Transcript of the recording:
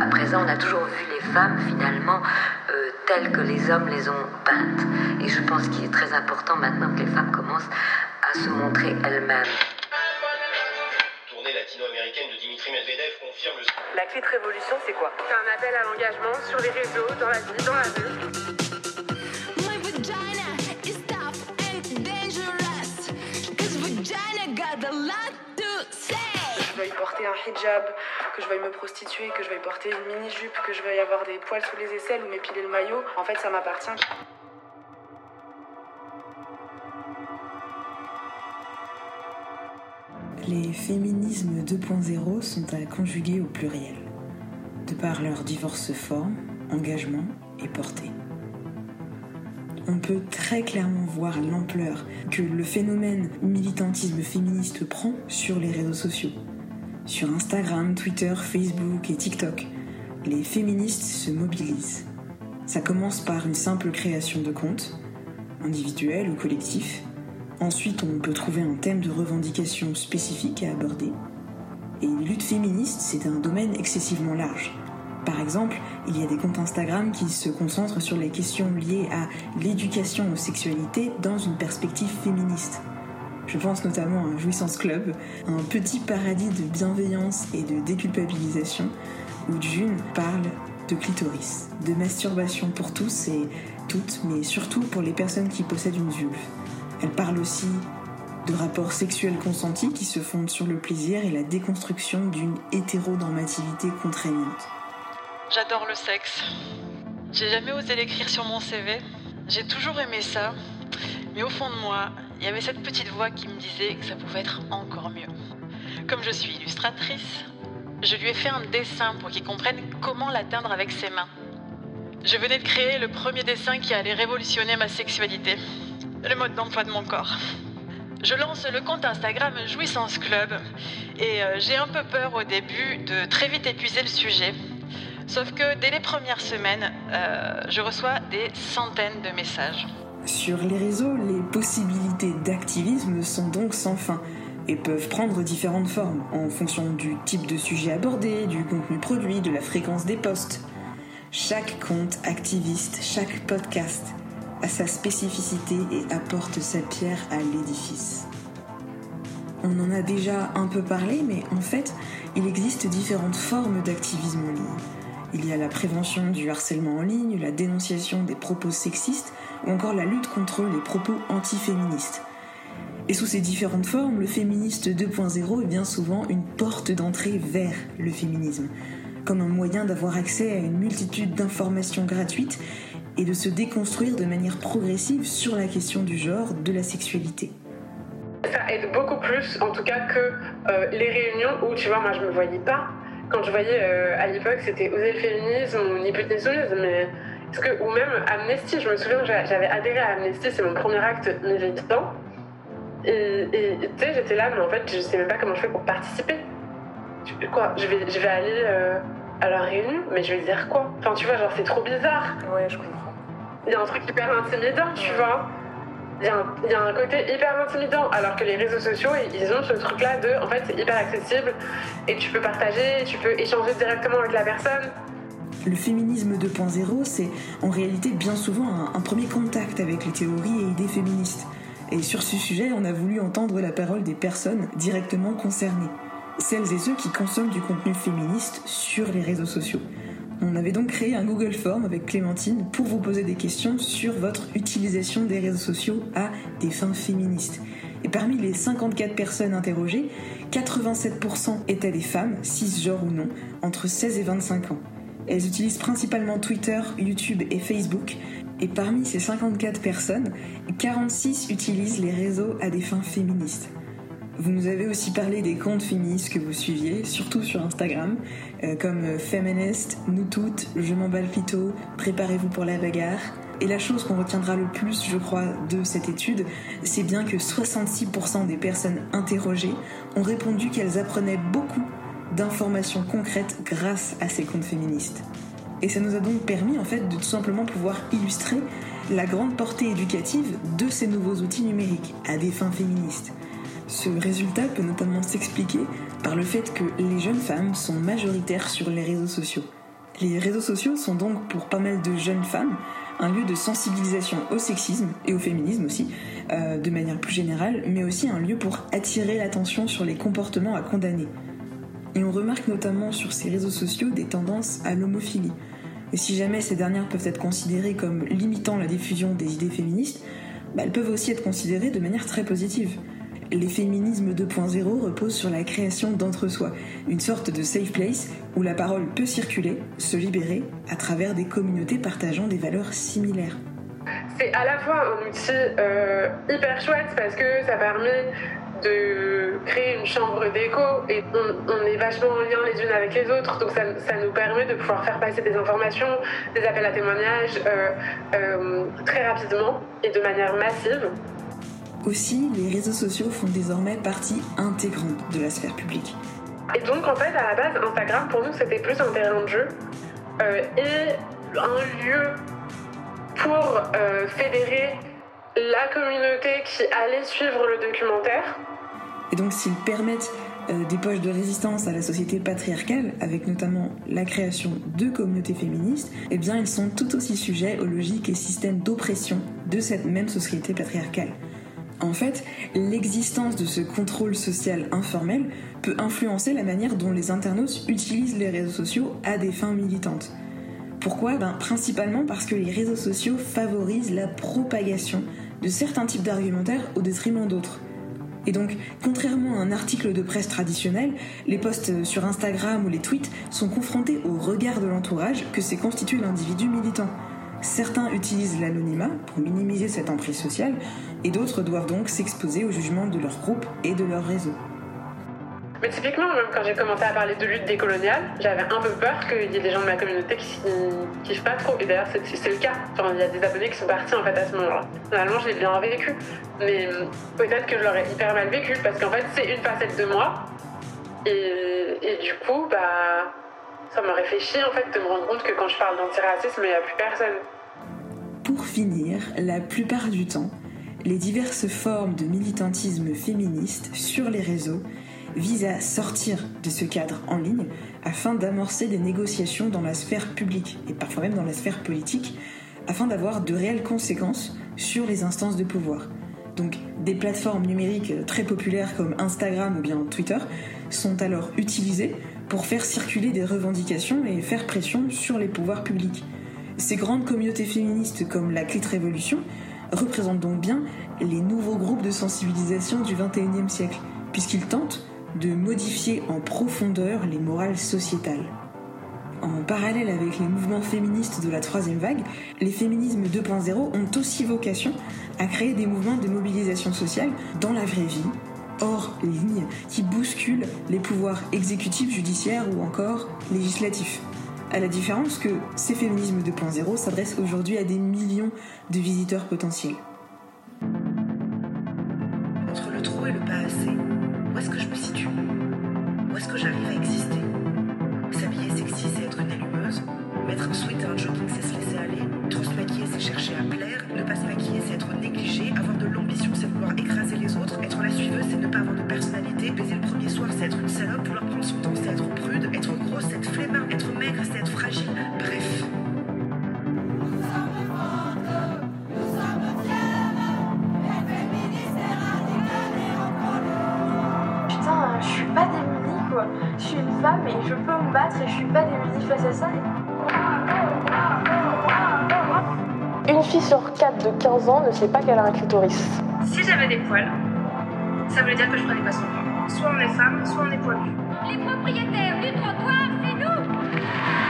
À présent, on a toujours vu les femmes finalement euh, telles que les hommes les ont peintes. Et je pense qu'il est très important maintenant que les femmes commencent à se montrer elles-mêmes. Tournée latino-américaine de Dimitri Medvedev confirme le... La clé de révolution, c'est quoi? C'est un appel à l'engagement sur les réseaux, dans la vie, dans la rue. Un hijab, que je veuille me prostituer, que je veuille porter une mini-jupe, que je veuille avoir des poils sous les aisselles ou m'épiler le maillot, en fait, ça m'appartient. Les féminismes 2.0 sont à conjuguer au pluriel, de par leur diverses formes, engagement et portée. On peut très clairement voir l'ampleur que le phénomène militantisme féministe prend sur les réseaux sociaux. Sur Instagram, Twitter, Facebook et TikTok, les féministes se mobilisent. Ça commence par une simple création de compte, individuel ou collectif, Ensuite, on peut trouver un thème de revendication spécifique à aborder. Et une lutte féministe, c'est un domaine excessivement large. Par exemple, il y a des comptes Instagram qui se concentrent sur les questions liées à l'éducation aux sexualités dans une perspective féministe. Je pense notamment à Jouissance Club, un petit paradis de bienveillance et de déculpabilisation, où June parle de clitoris, de masturbation pour tous et toutes, mais surtout pour les personnes qui possèdent une vulve. Elle parle aussi de rapports sexuels consentis qui se fondent sur le plaisir et la déconstruction d'une hétéronormativité contraignante. J'adore le sexe. J'ai jamais osé l'écrire sur mon CV. J'ai toujours aimé ça. Mais au fond de moi, il y avait cette petite voix qui me disait que ça pouvait être encore mieux. Comme je suis illustratrice, je lui ai fait un dessin pour qu'il comprenne comment l'atteindre avec ses mains. Je venais de créer le premier dessin qui allait révolutionner ma sexualité le mode d'emploi de mon corps. Je lance le compte Instagram Jouissance Club et euh, j'ai un peu peur au début de très vite épuiser le sujet. Sauf que dès les premières semaines, euh, je reçois des centaines de messages. Sur les réseaux, les possibilités d'activisme sont donc sans fin et peuvent prendre différentes formes en fonction du type de sujet abordé, du contenu produit, de la fréquence des posts. Chaque compte activiste, chaque podcast a sa spécificité et apporte sa pierre à l'édifice. On en a déjà un peu parlé, mais en fait, il existe différentes formes d'activisme en ligne. Il y a la prévention du harcèlement en ligne, la dénonciation des propos sexistes ou encore la lutte contre les propos antiféministes. Et sous ces différentes formes, le féministe 2.0 est bien souvent une porte d'entrée vers le féminisme, comme un moyen d'avoir accès à une multitude d'informations gratuites et de se déconstruire de manière progressive sur la question du genre, de la sexualité. Ça aide beaucoup plus, en tout cas, que euh, les réunions où, tu vois, moi je me voyais pas. Quand je voyais euh, à l'époque, c'était oser le féminisme ou ni plus ni soumise, mais. Parce que, ou même Amnesty, je me souviens, j'avais adhéré à Amnesty, c'est mon premier acte militant. Et tu sais, j'étais là, mais en fait, je sais même pas comment je fais pour participer. Quoi? Je vais, je vais aller euh, à la réunion, mais je vais dire quoi? Enfin, tu vois, genre, c'est trop bizarre. Ouais, je comprends. Il y a un truc hyper intimidant, tu vois. Il y, a un, côté hyper intimidant, alors que les réseaux sociaux, ils ont ce truc-là de, en fait, c'est hyper accessible et tu peux partager, tu peux échanger directement avec la personne. Le féminisme 2.0, c'est en réalité bien souvent un, premier contact avec les théories et idées féministes. Et sur ce sujet, on a voulu entendre la parole des personnes directement concernées, celles et ceux qui consomment du contenu féministe sur les réseaux sociaux. On avait donc créé un Google Form avec Clémentine pour vous poser des questions sur votre utilisation des réseaux sociaux à des fins féministes. Et parmi les 54 personnes interrogées, 87% étaient des femmes, cisgenres ou non, entre 16 et 25 ans. Elles utilisent principalement Twitter, YouTube et Facebook. Et parmi ces 54 personnes, 46 utilisent les réseaux à des fins féministes. Vous nous avez aussi parlé des comptes féministes que vous suiviez, surtout sur Instagram, euh, comme Feminist, Nous Toutes, Je m'emballe plutôt, Préparez-vous pour la bagarre. Et la chose qu'on retiendra le plus, je crois, de cette étude, c'est bien que 66% des personnes interrogées ont répondu qu'elles apprenaient beaucoup d'informations concrètes grâce à ces comptes féministes. Et ça nous a donc permis en fait de tout simplement pouvoir illustrer la grande portée éducative de ces nouveaux outils numériques à des fins féministes. Ce résultat peut notamment s'expliquer par le fait que les jeunes femmes sont majoritaires sur les réseaux sociaux. Les réseaux sociaux sont donc pour pas mal de jeunes femmes un lieu de sensibilisation au sexisme et au féminisme aussi, euh, de manière plus générale, mais aussi un lieu pour attirer l'attention sur les comportements à condamner. Et on remarque notamment sur ces réseaux sociaux des tendances à l'homophilie. Et si jamais ces dernières peuvent être considérées comme limitant la diffusion des idées féministes, bah, elles peuvent aussi être considérées de manière très positive. Les féminismes 2.0 reposent sur la création d'entre-soi, une sorte de safe place où la parole peut circuler, se libérer, à travers des communautés partageant des valeurs similaires. C'est à la fois un outil euh, hyper chouette parce que ça permet de créer une chambre d'écho et on, est vachement en lien les unes avec les autres, donc ça, ça, nous permet de pouvoir faire passer des informations, des appels à témoignages euh, euh, très rapidement et de manière massive. Aussi, les réseaux sociaux font désormais partie intégrante de la sphère publique. Et donc en fait, à la base, Instagram pour nous c'était plus un terrain de jeu euh, et un lieu pour fédérer la communauté qui allait suivre le documentaire. Et donc s'ils permettent euh, des poches de résistance à la société patriarcale, avec notamment la création de communautés féministes, eh bien ils sont tout aussi sujets aux logiques et systèmes d'oppression de cette même société patriarcale. En fait, l'existence de ce contrôle social informel peut influencer la manière dont les internautes utilisent les réseaux sociaux à des fins militantes. Pourquoi? Ben, Principalement parce que les réseaux sociaux favorisent la propagation de certains types d'argumentaires au détriment d'autres. Et donc, contrairement à un article de presse traditionnel, les posts sur Instagram ou les tweets sont confrontés au regard de l'entourage que s'est constitué l'individu militant. Certains utilisent l'anonymat pour minimiser cette emprise sociale, et d'autres doivent donc s'exposer au jugement de leur groupe et de leur réseau. Mais typiquement, même quand j'ai commencé à parler de lutte décoloniale, j'avais un peu peur qu'il y ait des gens de ma communauté qui kiffent pas trop. Et d'ailleurs, c'est le cas. Il y a des abonnés qui sont partis en fait à ce moment-là. Finalement, je l'ai bien vécu. Mais peut-être que je l'aurais hyper mal vécu parce qu'en fait, c'est une facette de moi. Et du coup, bah, ça m'aurait fait en fait de me rendre compte que quand je parle d'antiracisme, il n'y a plus personne. Pour finir, la plupart du temps, les diverses formes de militantisme féministe sur les réseaux vise à sortir de ce cadre en ligne afin d'amorcer des négociations dans la sphère publique et parfois même dans la sphère politique afin d'avoir de réelles conséquences sur les instances de pouvoir. Donc des plateformes numériques très populaires comme Instagram ou bien Twitter sont alors utilisées pour faire circuler des revendications et faire pression sur les pouvoirs publics. Ces grandes communautés féministes comme la Clit Révolution représentent donc bien les nouveaux groupes de sensibilisation du XXIe siècle, puisqu'ils tentent de modifier en profondeur les morales sociétales. En parallèle avec les mouvements féministes de la troisième vague, les féminismes 2.0 ont aussi vocation à créer des mouvements de mobilisation sociale dans la vraie vie, hors ligne, qui bousculent les pouvoirs exécutifs, judiciaires ou encore législatifs. À la différence que ces féminismes 2.0 s'adressent aujourd'hui à des millions de visiteurs potentiels. Euh, je suis une femme et je peux me battre et je suis pas des musifs assassins. Une fille sur quatre de 15 ans ne sait pas qu'elle a un clitoris. Si j'avais des poils, ça voulait dire que je prenais pas son temps. Soit on est femme, soit on est poilu. Les propriétaires du trottoir, c'est nous